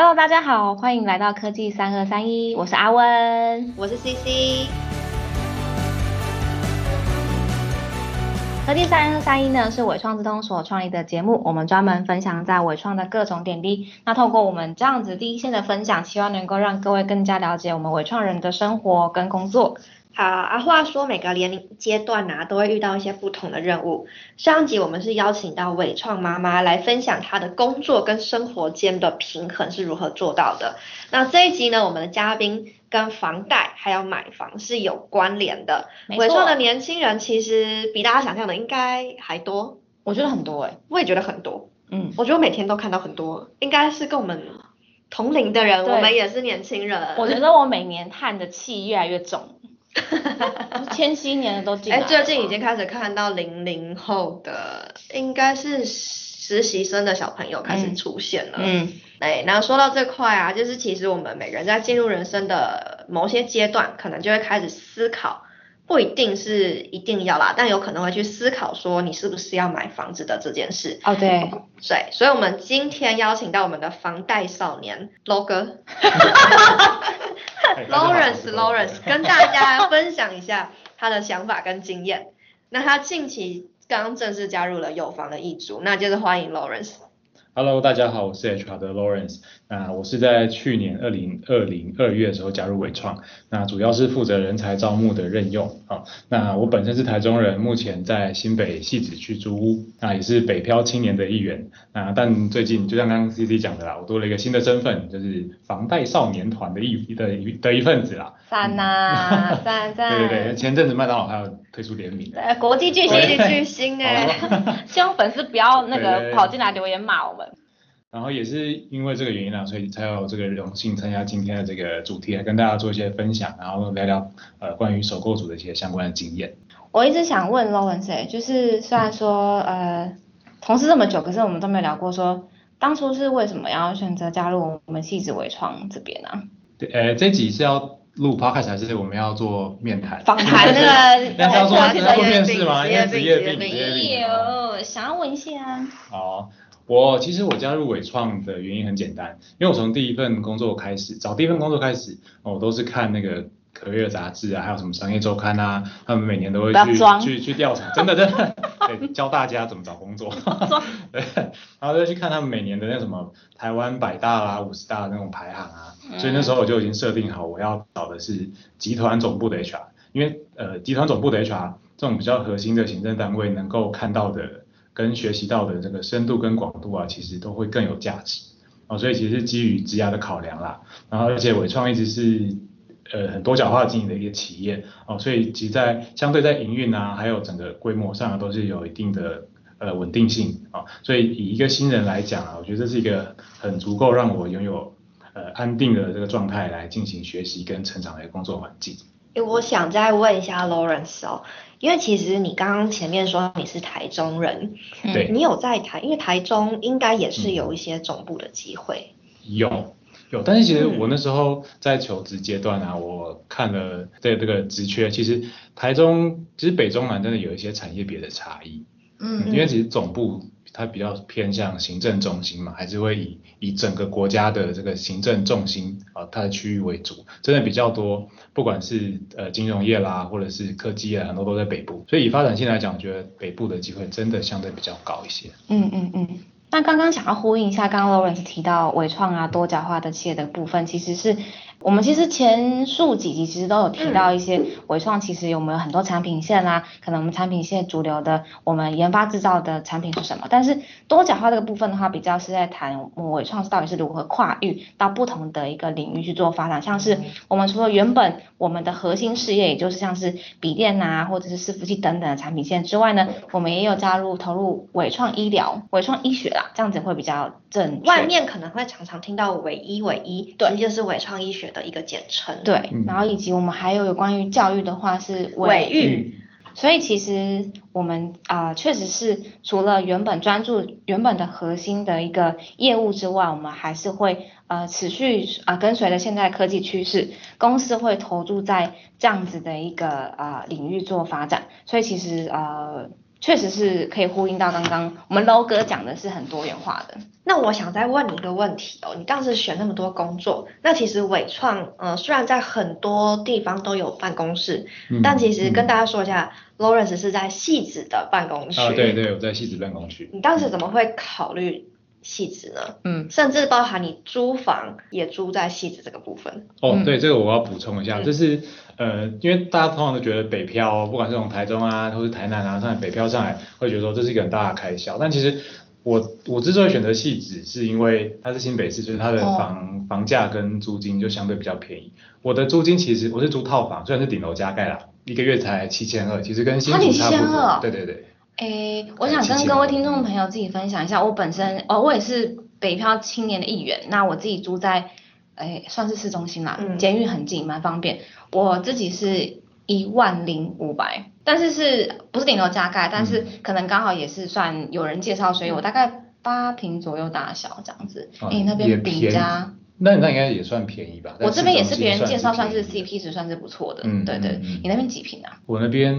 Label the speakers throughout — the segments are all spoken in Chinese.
Speaker 1: Hello，大家好，欢迎来到科技三二三一，我是阿温，
Speaker 2: 我是 CC。
Speaker 1: 科技三二三一呢是伟创之通所创立的节目，我们专门分享在伟创的各种点滴。那透过我们这样子第一线的分享，希望能够让各位更加了解我们伟创人的生活跟工作。
Speaker 2: 好啊，话说每个年龄阶段呐，都会遇到一些不同的任务。上集我们是邀请到伟创妈妈来分享她的工作跟生活间的平衡是如何做到的。那这一集呢，我们的嘉宾跟房贷还有买房是有关联的。伟创的年轻人其实比大家想象的应该还多，
Speaker 1: 我觉得很多哎，
Speaker 2: 我也觉得很多。嗯，我觉得每天都看到很多，应该是跟我们同龄的人，我们也是年轻人。
Speaker 1: 我觉得我每年叹的气越来越重。千禧年的都进来。哎，
Speaker 2: 最近已经开始看到零零后的，应该是实习生的小朋友开始出现了。嗯，哎，那说到这块啊，就是其实我们每个人在进入人生的某些阶段，可能就会开始思考。不一定是一定要啦，但有可能会去思考说你是不是要买房子的这件事。
Speaker 1: 哦，对，
Speaker 2: 对，所以我们今天邀请到我们的房贷少年 Lo 哥 Lawrence Lawrence 跟大家分享一下他的想法跟经验。那他近期刚正式加入了有房的一族，那就是欢迎 Lawrence。
Speaker 3: Hello，大家好，我是 HR 的 Lawrence。那我是在去年二零二零二月的时候加入伟创，那主要是负责人才招募的任用啊。那我本身是台中人，目前在新北戏子区租屋，那也是北漂青年的一员。那但最近就像刚刚 CC 讲的啦，我多了一个新的身份，就是房贷少年团的一的的一份子啦。
Speaker 1: 赞呐，赞 赞。
Speaker 3: 对对对，前阵子麦当劳还有推出联名。
Speaker 2: 对，国际巨星，巨星哎，
Speaker 1: 希望粉丝不要那个跑进来留言骂我们。
Speaker 3: 然后也是因为这个原因啊，所以才有这个荣幸参加今天的这个主题，来跟大家做一些分享，然后聊聊呃关于首购组的一些相关的经验。
Speaker 1: 我一直想问 Lawrence，就是虽然说呃同事这么久，可是我们都没有聊过说当初是为什么要选择加入我们戏子微创这边呢？
Speaker 3: 对，呃这集是要录 podcast 还是我们要做面谈？
Speaker 1: 访谈那个
Speaker 3: 那要做要做面试吗？因为职业病，职业
Speaker 1: 病。有想要问一下。
Speaker 3: 好。我其实我加入伟创的原因很简单，因为我从第一份工作开始，找第一份工作开始，我都是看那个可乐杂志啊，还有什么商业周刊啊，他们每年都会去去去调查，真的真的，对，教大家怎么找工作，对，然后再去看他们每年的那什么台湾百大啦、五十大那种排行啊，所以那时候我就已经设定好我要找的是集团总部的 HR，因为呃集团总部的 HR 这种比较核心的行政单位能够看到的。跟学习到的这个深度跟广度啊，其实都会更有价值啊，所以其实基于职涯的考量啦。然后而且伟创一直是呃很多角化经营的一个企业哦，所以其在相对在营运啊，还有整个规模上都是有一定的呃稳定性啊。所以以一个新人来讲啊，我觉得这是一个很足够让我拥有呃安定的这个状态来进行学习跟成长的工作环境。
Speaker 2: 诶，我想再问一下 Lawrence 哦。因为其实你刚刚前面说你是台中人，
Speaker 3: 对，
Speaker 2: 你有在台，因为台中应该也是有一些总部的机会。
Speaker 3: 有有，但是其实我那时候在求职阶段啊，我看了这这个职缺，其实台中其实北中南真的有一些产业别的差异。嗯，因为其实总部。它比较偏向行政中心嘛，还是会以以整个国家的这个行政重心啊，它的区域为主，真的比较多，不管是呃金融业啦，或者是科技啊，很多都在北部，所以以发展性来讲，我觉得北部的机会真的相对比较高一些。
Speaker 1: 嗯嗯嗯。那刚刚想要呼应一下，刚刚 Lawrence 提到伟创啊多角化的企业的部分，其实是。我们其实前数几集其实都有提到一些伟创，其实有没有很多产品线啊？可能我们产品线主流的，我们研发制造的产品是什么？但是多角化这个部分的话，比较是在谈伟创是到底是如何跨域到不同的一个领域去做发展。像是我们除了原本我们的核心事业，也就是像是笔电啊，或者是伺服器等等的产品线之外呢，我们也有加入投入伟创医疗、伟创医学啦，这样子会比较正。
Speaker 2: 外面可能会常常听到伟医、伟医，对，就是伟创医学。的一个简称，
Speaker 1: 对，然后以及我们还有有关于教育的话是
Speaker 2: 伟育，
Speaker 1: 所以其实我们啊确实是除了原本专注原本的核心的一个业务之外，我们还是会呃持续啊跟随着现在科技趋势，公司会投注在这样子的一个啊领域做发展，所以其实呃。确实是可以呼应到刚刚我们 low 哥讲的是很多元化的。
Speaker 2: 那我想再问你一个问题哦，你当时选那么多工作，那其实伟创呃虽然在很多地方都有办公室，
Speaker 3: 嗯
Speaker 2: 但其实跟
Speaker 3: 嗯
Speaker 2: 大家说一下、l a w r e n c e 是在戏子的办公区。
Speaker 3: 啊，对对，我在戏子办公区。
Speaker 2: 你当时怎么会考虑戏子呢？
Speaker 1: 嗯，
Speaker 2: 甚至包含你租房也租在戏子这个部分。
Speaker 1: 嗯，
Speaker 3: 哦对，这个我要补充一下，
Speaker 2: 嗯
Speaker 3: 就是呃，因为大家通常都觉得北漂，不管是从台中啊，或是台南啊，上来北漂上来，会觉得说这是一个很大的开销。但其实我我之所以选择戏子，是因为它是新北市，就是它的
Speaker 1: 哦
Speaker 3: 房、房价跟租金就相对比较便宜。我的租金其实我是租套房，虽然是顶楼加盖啦，一个月才七千二，其实跟新
Speaker 1: 啊你
Speaker 3: 竹差不
Speaker 1: 7200哦
Speaker 3: 多。对对对。
Speaker 1: 诶，我想跟各位听众朋友自己分享一下，我本身哦，我也是北漂青年的一员。那我自己住在，诶，算是市中心啦，
Speaker 2: 嗯
Speaker 1: 监狱很近，蛮方便。我自己是一万零五百，但是是不是顶楼加盖？但是可能刚好也是算有人介绍，所以我大概八平左右大小这样子。
Speaker 3: 啊
Speaker 1: 诶，那边饼
Speaker 3: 便宜
Speaker 1: 家，
Speaker 3: 那那应该也算便宜吧？
Speaker 1: 我这边也是别人介绍，算是 CP 值算是不错的。
Speaker 3: 嗯
Speaker 1: 对对你那边几平啊？
Speaker 3: 我那边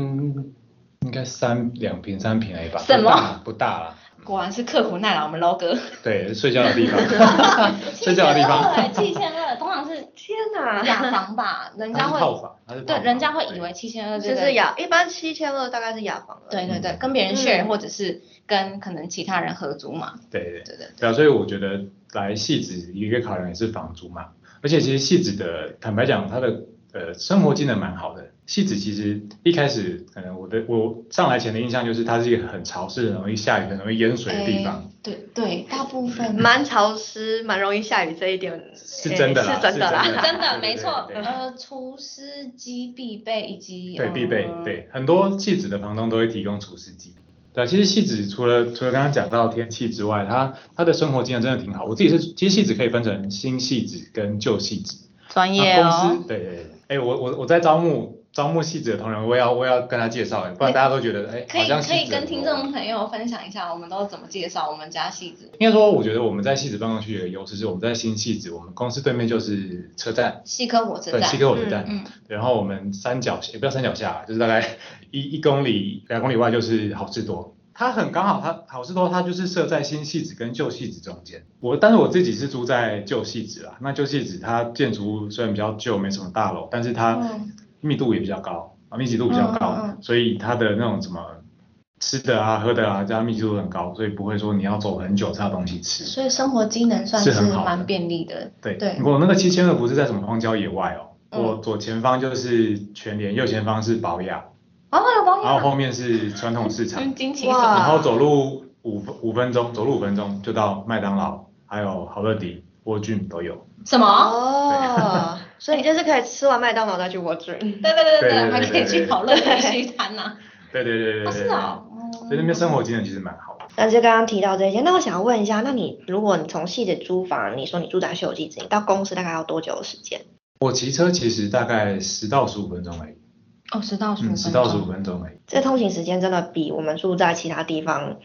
Speaker 3: 应该三两平三平而已吧，
Speaker 1: 什么
Speaker 3: 不大不大。
Speaker 1: 果然是刻苦耐劳，我们 low 哥。
Speaker 3: 对，睡觉的地方，睡觉的地方。
Speaker 1: 七千二，通常是
Speaker 2: 天哪！
Speaker 1: 雅房吧，人家会
Speaker 3: 套房，
Speaker 1: 对，人家会以为七千二
Speaker 2: 就是雅，一般七千二大概是雅房了。
Speaker 1: 对对对，跟别人 share、
Speaker 2: 嗯
Speaker 1: 或者是跟可能其他人合租嘛，
Speaker 3: 对对对
Speaker 1: 对对
Speaker 3: 所以我觉得来戏子一个考量也是房租嘛，而且其实戏子的坦白讲，他的呃生活技能蛮好的。戏子其实一开始可能我的我上来前的印象就是它是一个很潮湿、很容易下雨、很容易淹水的地方。
Speaker 1: 诶对对，大部分
Speaker 2: 蛮潮湿，蛮容易下雨，这一点
Speaker 3: 是真的啦
Speaker 2: 是真的啦。
Speaker 3: 是真的
Speaker 1: 没错，呃，除湿机必备以及
Speaker 3: 对，必备
Speaker 1: 呃。
Speaker 3: 对，很多戏子的房东都会提供除湿机。对啊，其实戏子除了除了刚刚讲到天气之外，他他的生活经验真的挺好。我自己是，其实戏子可以分成新戏子跟旧戏子。
Speaker 1: 专业
Speaker 3: 啊、公
Speaker 1: 哦
Speaker 3: 司，对对对，哎、我我我在招募招募戏子的同仁，我也要我也要跟他介绍，哎，不然大家都觉得，哎、
Speaker 1: 可以可以跟听众朋友分享一下，我们都怎么介绍我们家戏子
Speaker 3: 应该说，我觉得我们在戏子办公区有个优势是，我们在新戏子，我们公司对面就是车站，
Speaker 1: 西科火车
Speaker 3: 对，
Speaker 1: 站
Speaker 3: 西，科火车站，
Speaker 1: 嗯，
Speaker 3: 然后我们山脚也不要山脚下，就是大概一一公里两公里外就是好事多。它很刚好，它好事多它就是设在新戏子跟旧戏子中间。我但是我自己是住在旧戏子啦，那旧戏子它建筑物虽然比较旧，没什么大楼，但是它
Speaker 1: 嗯
Speaker 3: 密度也比较高啊，密集度比较高，
Speaker 1: 嗯嗯嗯
Speaker 3: 所以它的那种什么吃的啊、喝的啊，加密集度很高，所以不会说你要走很久才有东西吃。
Speaker 1: 所以生活机能算是蛮便利的。
Speaker 3: 对，
Speaker 1: 对
Speaker 3: 我那个七千二不是在什么荒郊野外哦，
Speaker 1: 嗯
Speaker 3: 我左前方就是全联，右前方是宝雅，
Speaker 1: 哦，有保养，
Speaker 3: 然后后面是传统市场？然后走路五分五分钟，走路五分钟就到麦当劳，还有好乐迪、沃郡都有。
Speaker 1: 什么？
Speaker 2: 哦，所以你就是可以吃完麦当劳再去沃郡。
Speaker 1: 对对对
Speaker 3: 对对
Speaker 1: 对，还可以去讨论必须摊呐。
Speaker 3: 对对对对
Speaker 1: 哦，
Speaker 3: 对
Speaker 1: 是哦，
Speaker 3: 所以那边生活机能其实蛮好的。
Speaker 2: 但是刚刚提到这些，那我想问一下，那你如果你从细的租房，你说你住在秀吉子，你到公司大概要多久的时间？
Speaker 3: 我骑车其实大概十到十五分钟而已，
Speaker 1: 哦，十到十五
Speaker 3: 嗯，
Speaker 1: 分钟，
Speaker 3: 十到十五分钟而已。
Speaker 2: 这通勤时间真的比我们住在其他地方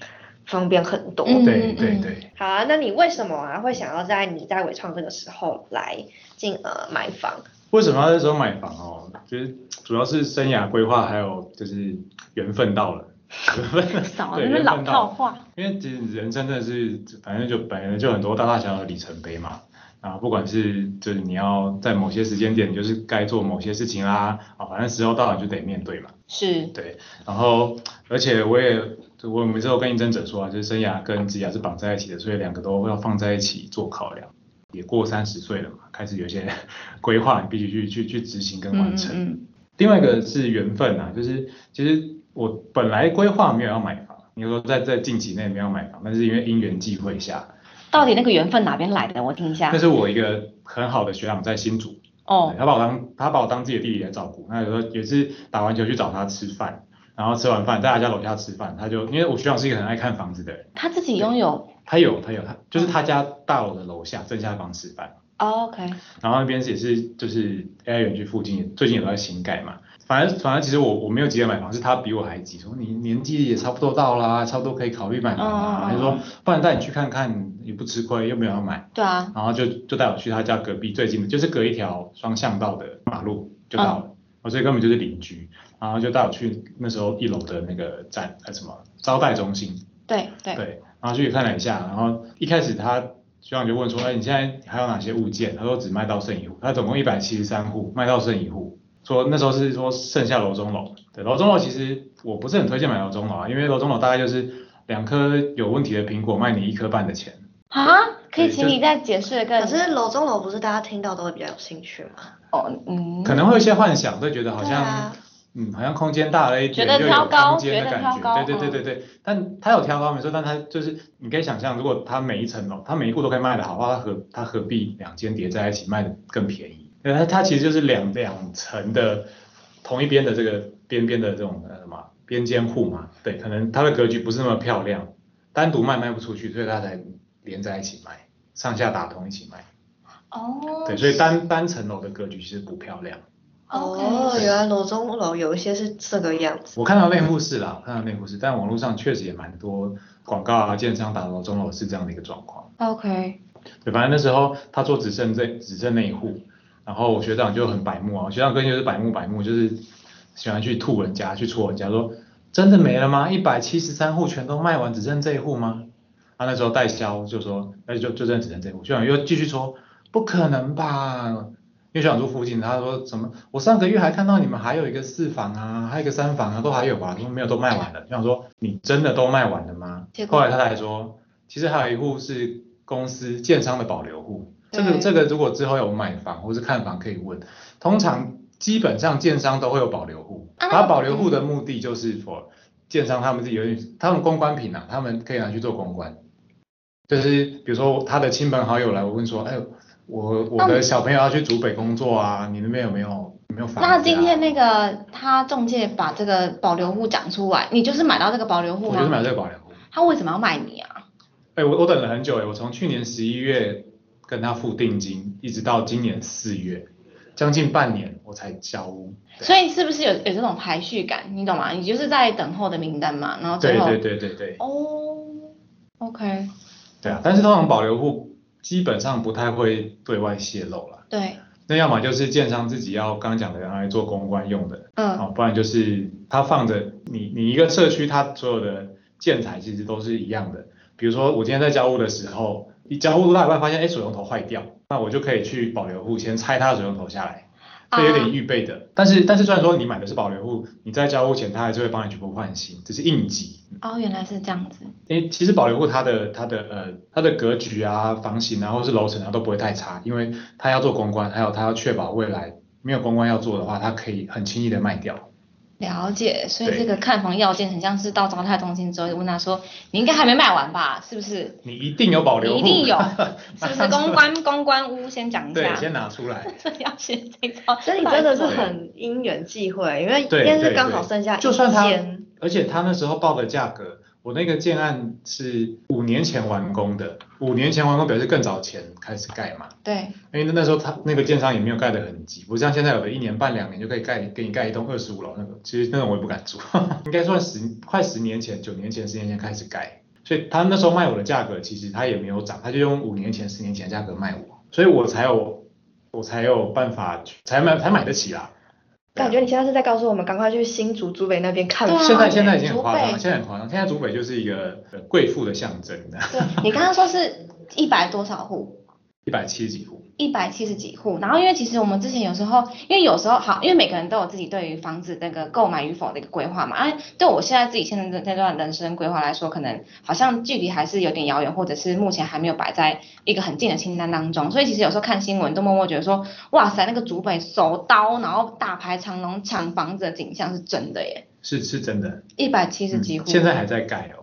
Speaker 2: 方便很多。
Speaker 1: 嗯
Speaker 3: 对对对。
Speaker 2: 好啊，那你为什么啊会想要在你在伟创这个时候来进呃买房？
Speaker 3: 为什么要那时候买房哦？就是主要是生涯规划，还有就是缘分到了，缘分对
Speaker 1: 少那边老。套话。
Speaker 3: 因为其实人生真的是，反正就本来就很多大大小小的里程碑嘛。啊，不管是就是你要在某些时间点，就是该做某些事情啦，啊，反正时候到了就得面对嘛。
Speaker 1: 是，
Speaker 3: 对，然后而且我也我每次都跟应征者说啊，就是生涯跟职涯是绑在一起的，所以两个都要放在一起做考量。也过三十岁了嘛，开始有些 规划，你必须去去去执行跟完成。
Speaker 1: 嗯
Speaker 3: 另外一个是缘分啊，就是其实我本来规划没有要买房，你说在在近期内没有买房，但是因为因缘际会下，
Speaker 1: 到底那个缘分哪边来的？我听一下
Speaker 3: 那。是我一个很好的学长在新竹，
Speaker 1: 哦，
Speaker 3: 他把我当他把我当自己的弟弟来照顾。那有时候也是打完球去找他吃饭，然后吃完饭在他家楼下吃饭，他就因为我学长是一个很爱看房子的人，
Speaker 1: 他自己拥有。
Speaker 3: 他有他有他就是他家大楼的楼下正下方吃饭，
Speaker 1: 哦 OK，
Speaker 3: 然后那边也是就是 AI 园区附近最近也都在新盖嘛。反正反正其实我我没有急着买房，是他比我还急，说你年纪也差不多到啦，差不多可以考虑买房啦。他就说不然带你去看看，也不吃亏，又没有要买。
Speaker 1: 对啊，
Speaker 3: 然后就就带我去他家隔壁最近的，就是隔一条双向道的马路就到了。哦，所以根本就是邻居，然后就带我去那时候一楼的那个展呃什么招待中心，
Speaker 1: 对对
Speaker 3: 对，然后去看了一下，然后一开始他学长就问说，哎，你现在还有哪些物件？他说只卖到剩一户，他总共一百七十三户，卖到剩一户。说那时候是说剩下楼中楼，对，楼中楼其实我不是很推荐买楼中楼啊，因为楼中楼大概就是两颗有问题的苹果卖你一颗半的钱。
Speaker 1: 啊，可以请你再解释
Speaker 2: 可是楼中楼不是大家听到都会比较有兴趣吗？
Speaker 1: 哦，嗯，
Speaker 3: 可能会有一些幻想，会觉得好像、
Speaker 2: 啊
Speaker 3: 嗯，好像空间大了一点，
Speaker 1: 觉得
Speaker 3: 又有
Speaker 1: 挑高
Speaker 3: 空间的感
Speaker 1: 觉得挑高
Speaker 3: 觉，对对对对对。但它有挑高没错，但它就是你可以想象，如果它每一层楼，它每一户都可以卖的好的话，它何它何必两间叠在一起卖的更便宜？对，它它其实就是两两层的同一边的这个边边的这种呃什么边间户嘛，对，可能它的格局不是那么漂亮，单独卖卖不出去，所以它才连在一起卖，上下打通一起卖。
Speaker 1: 哦，
Speaker 3: 对，所以单单层楼的格局其实不漂亮。
Speaker 2: 哦，原来楼中楼有一些是这个样子。
Speaker 3: 我看到内户是啦，我看到内户是，但网络上确实也蛮多广告啊，建商打楼中楼是这样的一个状况。
Speaker 1: OK，
Speaker 3: 对，反正那时候他做只剩这只剩那一户，然后我学长就很白目啊，学长跟就是白目白目，就是喜欢去吐人家，去戳人家说真的没了吗？一百七十三户全都卖完，只剩这一户吗？他那时候代销就说，那就就真的只剩这一户，学长又继续说不可能吧。因为学长住附近，他说什么？我上个月还看到你们还有一个四房啊，还有一个三房啊，都还有吧？说没有，都卖完了。就想说你真的都卖完了吗后来他才说，其实还有一户是公司建商的保留户。这个
Speaker 1: 对
Speaker 3: 这个如果之后有买房或是看房可以问，通常基本上建商都会有保留户，他保留户的目的就是 for 建商他们自己有点，他们公关品啊，他们可以拿去做公关，就是比如说他的亲朋好友来问说，哎，我我的小朋友要去竹北工作啊，你那边有没有有没有房、啊？
Speaker 1: 那今天那个他中介把这个保留户讲出来，你就是买到这个保留户
Speaker 3: 我就是买？这个保留户，
Speaker 1: 他为什么要卖你啊？
Speaker 3: 哎，我我等了很久哎，我从去年十一月跟他付定金，一直到今年四月，将近半年我才交屋。
Speaker 1: 所以是不是有有这种排序感？你懂吗？你就是在等候的名单嘛，然后最后
Speaker 3: 对对对对对。
Speaker 1: 哦，OK，
Speaker 3: 对啊，但是通常保留户基本上不太会对外泄露了。
Speaker 1: 对，
Speaker 3: 那要么就是建商自己要刚刚讲的拿来做公关用的，
Speaker 1: 嗯，
Speaker 3: 哦，不然就是他放着你你一个社区它所有的建材其实都是一样的。比如说我今天在交屋的时候，你交屋到一半发现哎水龙头坏掉，那我就可以去保留户先拆他的水龙头下来。这有点预备的，但是但是虽然说你买的是保留户，你在交屋前他还是会帮你全部换新，只是应急。
Speaker 1: 哦，原来是这样子，
Speaker 3: 因为其实保留户它的它的呃它的格局啊、房型啊，或是楼层啊都不会太差，因为它要做公关，还有它要确保未来没有公关要做的话，它可以很轻易的卖掉。
Speaker 1: 了解。所以这个看房要件很像是到招泰中心之后问他说，你应该还没卖完吧？是不是？
Speaker 3: 你一定有保留
Speaker 1: 一定有，是不是？公关公关屋先讲一
Speaker 3: 对，
Speaker 1: 下，
Speaker 3: 先拿出来。
Speaker 1: 这要先这招，
Speaker 2: 所以你真的是很因缘际会，因为
Speaker 3: 对
Speaker 2: 今天是刚好剩下一
Speaker 3: 就算他
Speaker 2: 间，
Speaker 3: 而且他那时候报的价格，我那个建案是五年前完工的，五年前完工表示更早前开始盖嘛。
Speaker 1: 对，
Speaker 3: 因为那时候他那个建商也没有盖得很急，不像现在有的一年半两年就可以盖给你盖一栋二十五楼那个，其实那种我也不敢住，应该算十快十年前、九年前、十年前开始盖，所以他那时候卖我的价格其实他也没有涨，他就用五年前、十年前的价格卖我，所以我才有我才有办法去才买才买得起啦。
Speaker 2: 感觉你现在是在告诉我们赶快去新竹竹北那边看。
Speaker 3: 现在现在已经很夸张了，现在很夸张，现在竹北就是一个呃贵妇的象征，
Speaker 1: 对，你刚刚说是一百多少户？
Speaker 3: 一百七十几户。
Speaker 1: 一百七十几户，然后因为其实我们之前有时候，因为有时候好，因为每个人都有自己对于房子那个购买与否的一个规划嘛。啊，对我现在自己现在这段人生规划来说，可能好像距离还是有点遥远，或者是目前还没有摆在一个很近的清单当中。所以其实有时候看新闻都默默觉得说，哇塞，那个竹北手刀，然后大排长龙抢房子的景象是真的耶，
Speaker 3: 是是真的，
Speaker 1: 一百七十几户、
Speaker 3: 嗯现在还在盖哦。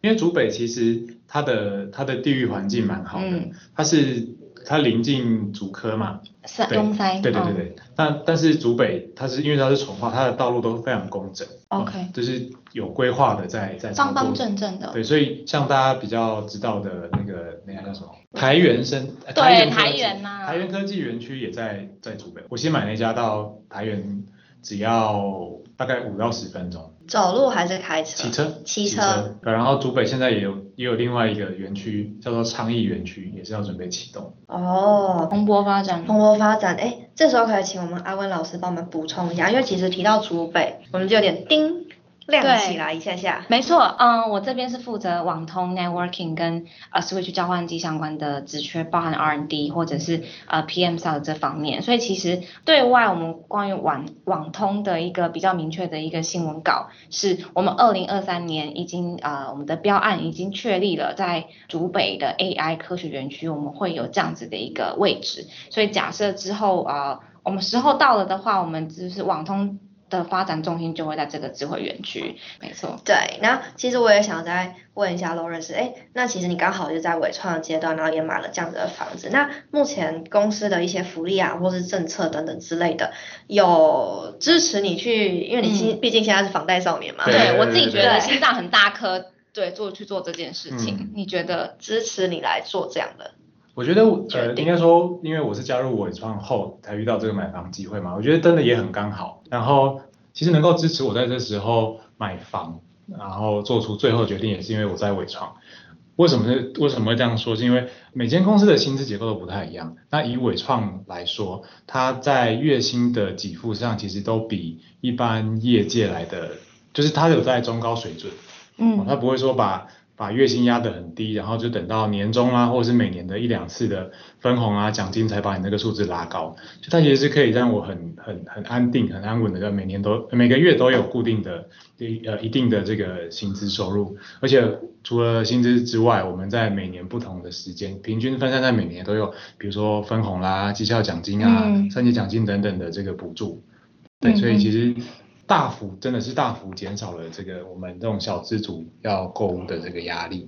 Speaker 3: 因为竹北其实它的它的地域环境蛮好的，
Speaker 1: 嗯
Speaker 3: 它是它临近竹科嘛，
Speaker 1: 是
Speaker 3: 对对对对对。但但是竹北它是因为它是重化，它的道路都非常工整
Speaker 1: ，，OK，
Speaker 3: 嗯就是有规划的在在
Speaker 1: 方方正正的，
Speaker 3: 对，所以像大家比较知道的那个那个叫什么？台原生，呃
Speaker 1: 对
Speaker 3: 台源科
Speaker 1: 台
Speaker 3: 技
Speaker 1: 源呐
Speaker 3: 台原科技园区也在在竹北。我新买那家到台源只要大概五到十分钟，
Speaker 2: 走路还是开车？
Speaker 3: 骑车
Speaker 2: 骑车
Speaker 3: 对然后竹北现在也有也有另外一个园区叫做昌邑园区，也是要准备启动。
Speaker 2: 哦，
Speaker 1: 蓬勃发展。
Speaker 2: 蓬勃发展，哎，这时候可以请我们阿温老师帮我们补充一下，因为其实提到竹北，我们就有点叮。亮起来一下下，
Speaker 1: 没错，嗯，我这边是负责网通 networking 跟呃 switch 交换机相关的职缺，包含 R&D 或者是呃 PM sales 这方面，所以其实对外我们关于网网通的一个比较明确的一个新闻稿，是我们二零二三年已经呃我们的标案已经确立了，在竹北的 AI 科学园区，我们会有这样子的一个位置，所以假设之后啊我们时候到了的话，我们就是网通。的发展重心就会在这个智慧园区，没错。
Speaker 2: 对，那其实我也想再问一下 Lawrence，哎，那其实你刚好就在伟创阶段，然后也买了这样子的房子，那目前公司的一些福利啊，或是政策等等之类的，有支持你去，因为你毕毕竟现在是房贷少年嘛。
Speaker 1: 对我自己觉得心脏很大颗，对，做去做这件事情，你觉得
Speaker 2: 支持你来做这样的？
Speaker 3: 我觉得呃，应该说，因为我是加入伟创后才遇到这个买房机会嘛，我觉得真的也很刚好。然后其实能够支持我在这时候买房，然后做出最后决定，也是因为我在伟创。为什么是为什么会这样说？是因为每间公司的薪资结构都不太一样。那以伟创来说，它在月薪的给付上其实都比一般业界来的，就是它有在中高水准。嗯，它不会说把。把月薪压得很低，然后就等到年终啊，或者是每年的一两次的分红啊、奖金，才把你那个数字拉高。就它其实是可以让我很很很安定、很安稳的，每年都每个月都有固定的一呃一定的这个薪资收入。而且除了薪资之外，我们在每年不同的时间，平均分散在每年都有，比如说分红啦、绩效奖金啊、三级奖金等等的这个补助。对，所以其实。大幅真的是大幅减少了这个我们这种小资主要购物的这个压力。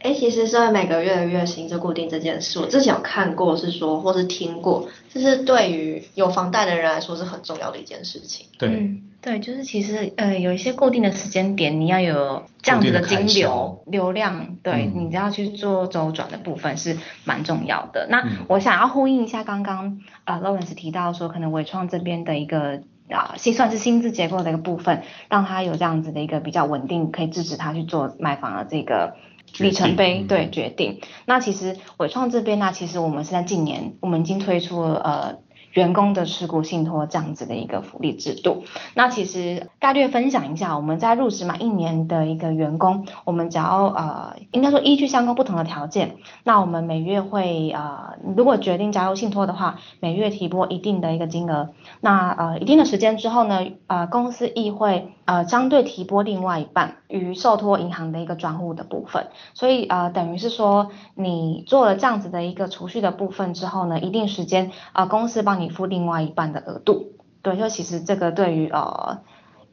Speaker 2: 哎，其实是每个月的月薪就固定这件事，我之前有看过，是说或是听过，就是对于有房贷的人来说是很重要的一件事情。
Speaker 3: 对，
Speaker 1: 对，就是其实呃有一些固定的时间点，你要有这样子的金流流量，对你要去做周转的部分是蛮重要的。那我想要呼应一下刚刚呃 Lawrence 提到说，可能伟创这边的一个。啊，心算是薪资结构的一个部分，让他有这样子的一个比较稳定，可以支持他去做买房的这个里程碑，对决定。那其实伟创这边呢，其实我们是在近年，我们已经推出了呃。员工的持股信托这样子的一个福利制度，那其实概略分享一下，我们在入职满一年的一个员工，我们只要呃，应该说依据相关不同的条件，那我们每月会呃，如果决定加入信托的话，每月提拨一定的一个金额，那呃一定的时间之后呢，呃公司亦会呃相对提拨另外一半于受托银行的一个专户的部分，所以呃等于是说你做了这样子的一个储蓄的部分之后呢，一定时间啊公司帮你。你付另外一半的额度，对，就其实这个对于呃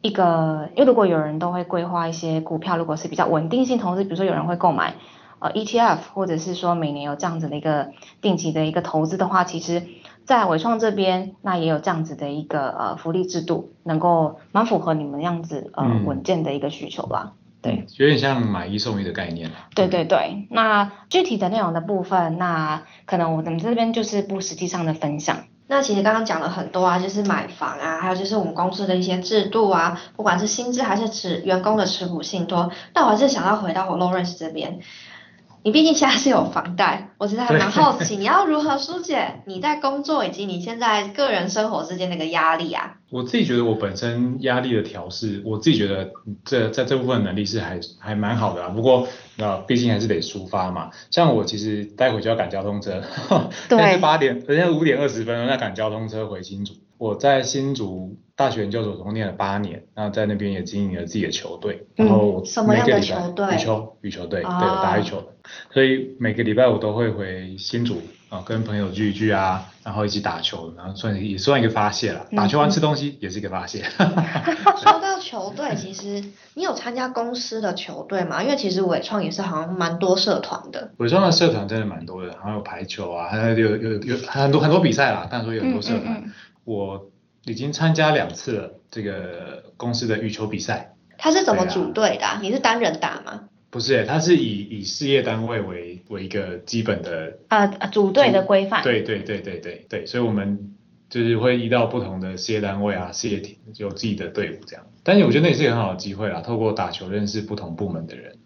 Speaker 1: 一个，因为如果有人都会规划一些股票，如果是比较稳定性投资，比如说有人会购买呃 ETF，或者是说每年有这样子的一个定期的一个投资的话，其实，在伟创这边那也有这样子的一个呃福利制度，能够蛮符合你们样子呃稳健的一个需求吧。对，
Speaker 3: 有点像买一送一的概念
Speaker 1: 对对对，那具体的内容的部分，那可能我们这边就是不实际上的分享。
Speaker 2: 那其实刚刚讲了很多啊，就是买房啊，还有就是我们公司的一些制度啊，不管是薪资还是持员工的持股信托，但我还是想要回到我 Lawrence 这边。你毕竟现在是有房贷，我其实还蛮好奇，你要如何疏解你在工作以及你现在个人生活之间那个压力啊？
Speaker 3: 我自己觉得我本身压力的调试，我自己觉得这在这部分能力是还还蛮好的啊。不过那毕竟还是得抒发嘛。像我其实待会就要赶交通车，现在是八点，人家五点二十分在赶交通车回新竹。我在新竹大学研究所中念了八年，那在那边也经营了自己的球队，然后
Speaker 2: 什么样的球队？
Speaker 3: 羽球，羽球队，对，打羽球的。所以每个礼拜我都会回新竹啊，跟朋友聚一聚啊，然后一起打球，然后算也算一个发泄了。打球完吃东西也是一个发泄。
Speaker 2: 说到球队，其实你有参加公司的球队吗？因为其实伟创也是好像蛮多社团的。
Speaker 3: 伟创的社团真的蛮多的，好像有排球啊，还有有有有很多很多比赛啦，但是说有很多社团。我已经参加两次了这个公司的羽球比赛。
Speaker 2: 他是怎么组队的？你是单人打吗？
Speaker 3: 不是，他是以以事业单位为为一个基本的
Speaker 1: 呃组队的规范。
Speaker 3: 对对对对对对，所以我们就是会遇到不同的事业单位啊，事业体有自己的队伍这样。但是我觉得那也是一个很好的机会啦，透过打球认识不同部门的人。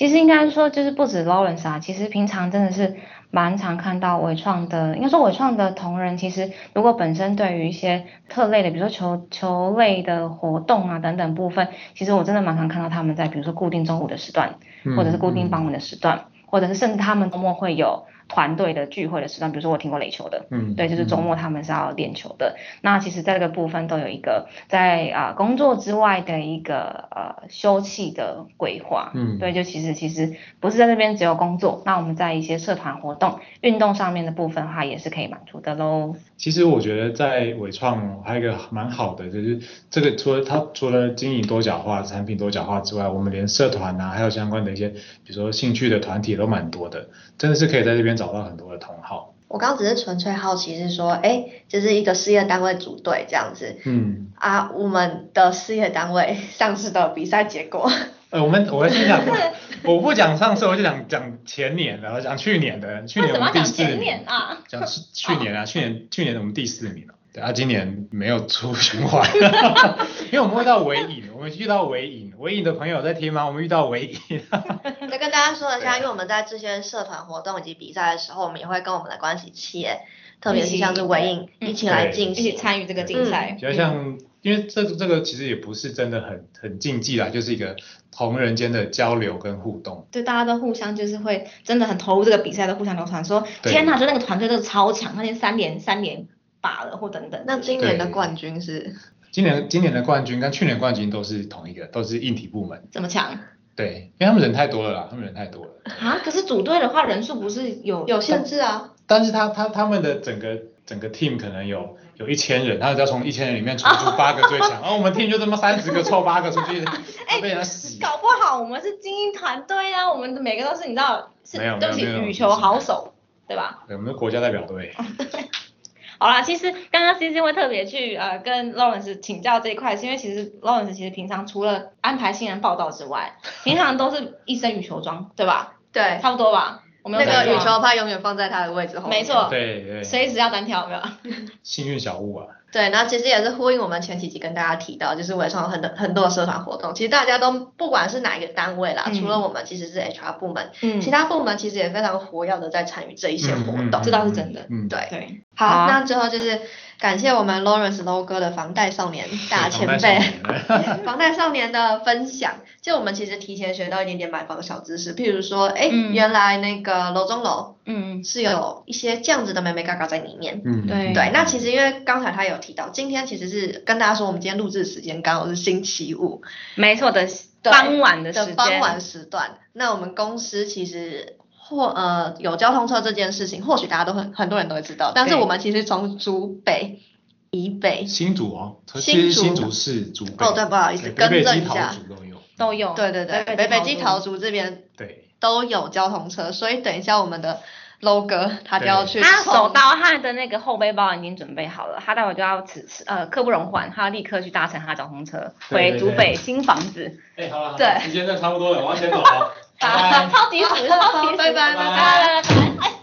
Speaker 1: 其实应该说就是不止 Lawrence 啊，其实平常真的是蛮常看到伟创的，应该说伟创的同仁，其实如果本身对于一些特类的，比如说球球类的活动啊等等部分，其实我真的蛮常看到他们在比如说固定中午的时段，或者是固定傍晚的时段，或者是甚至他们周末会有。团队的聚会的时段，比如说我听过垒球的，嗯，对，就是周末他们是要练球的。那其实在这个部分都有一个在啊工作之外的一个呃休憩的规划，嗯，对，就其实其实不是在那边只有工作，那我们在一些社团活动、运动上面的部分的话，也是可以满足的喽。
Speaker 3: 其实我觉得在伟创还有一个蛮好的，就是这个除了它除了经营多角化、产品多角化之外，我们连社团啊，还有相关的一些，比如说兴趣的团体都蛮多的，真的是可以在这边找到很多的同好。
Speaker 2: 我刚刚只是纯粹好奇，是说，哎，就是一个事业单位组队这样子，嗯，啊，我们的事业单位上次的比赛结果。
Speaker 3: 呃，我们我先讲，我不讲上次，我就讲讲前年的，讲去年的，去年我们第四名。啊，讲是去年啊，去年去年我们第四名了，对啊，今年没有出 循环，因为我们遇到尾影，我们遇到尾影，尾影的朋友在听吗？我们遇到尾影，
Speaker 2: 再跟大家说一下，因为我们在这些社团活动以及比赛的时候，我们也会跟我们的关系企业，特别是像是尾影一起来进行
Speaker 1: 参与这个竞赛，
Speaker 3: 比较像。因为这这个其实也不是真的很很竞技啦，就是一个同人间的交流跟互动。
Speaker 1: 对，大家都互相就是会真的很投入这个比赛，都互相流传说，天哪，就那个团队都超强，那天三连三连霸了或等等。
Speaker 2: 那今年的冠军是？
Speaker 3: 今年今年的冠军跟去年冠军都是同一个，都是硬体部门。
Speaker 1: 这么强？
Speaker 3: 对，因为他们人太多了啦，他们人太多了。
Speaker 1: 啊，可是组队的话人数不是有
Speaker 2: 有限制啊？
Speaker 3: 但是他他他们的整个整个 team 可能有。有一千人，他只要从一千人里面抽出八个最强，然 后我们 team 就这么三十个凑八个出去，被人洗。
Speaker 1: 搞不好我们是精英团队啊，我们的每个都是你知道，是对不起羽球好手，对吧？
Speaker 3: 对，我们是国家代表队。
Speaker 1: 好啦，其实刚刚 C C 会特别去呃跟 Lawrence 请教这一块，是因为其实 Lawrence 其实平常除了安排新人报道之外，平常都是一身羽球装，对吧？
Speaker 2: 对，
Speaker 1: 差不多吧。
Speaker 2: 我们那个羽球拍永远放在他的位置后
Speaker 1: 面，没错，
Speaker 3: 对对，
Speaker 1: 随时要单挑，没有？
Speaker 3: 幸运小物啊。
Speaker 2: 对，然后其实也是呼应我们前几集跟大家提到，就是文创很多很多的社团活动，其实大家都不管是哪一个单位啦，除了我们其实是 HR 部门，嗯，其他部门其实也非常活跃的在参与这一些活动，
Speaker 1: 这倒是真的。
Speaker 2: 嗯，对对。好，那最后就是感谢我们 Lawrence Low 哥的房贷少年大前辈，房贷少年的分享，就我们其实提前学到一点点买房的小知识，譬如说，哎，原来那个楼中楼，嗯，是有一些这样子的美美嘎嘎在里面。
Speaker 1: 嗯，对。
Speaker 2: 对。那其实因为刚才他有提到，今天其实是跟大家说，我们今天录制时间刚好是星期五，
Speaker 1: 没错的，傍晚的时
Speaker 2: 傍晚时段。那我们公司其实或呃有交通车这件事情，或许大家都很很多人都会知道，但是我们其实从竹北以北，
Speaker 3: 新竹哦，新竹新竹市竹北
Speaker 2: 哦，对，不好意思，更正一下，
Speaker 3: 都有
Speaker 1: 都有，
Speaker 2: 对对对，北北基桃竹这边
Speaker 3: 对
Speaker 2: 都有交通车，所以等一下我们的。楼哥，他就要去。
Speaker 1: 他手刀，他的那个后背包已经准备好了，他待会就要此呃刻不容缓，他要立刻去搭乘他的交通车回竹北新房子。
Speaker 3: 哎，好了，对，时间差不多了，我要先走了。
Speaker 1: 哈哈，超级死，超级死，拜拜
Speaker 2: 拜拜拜拜。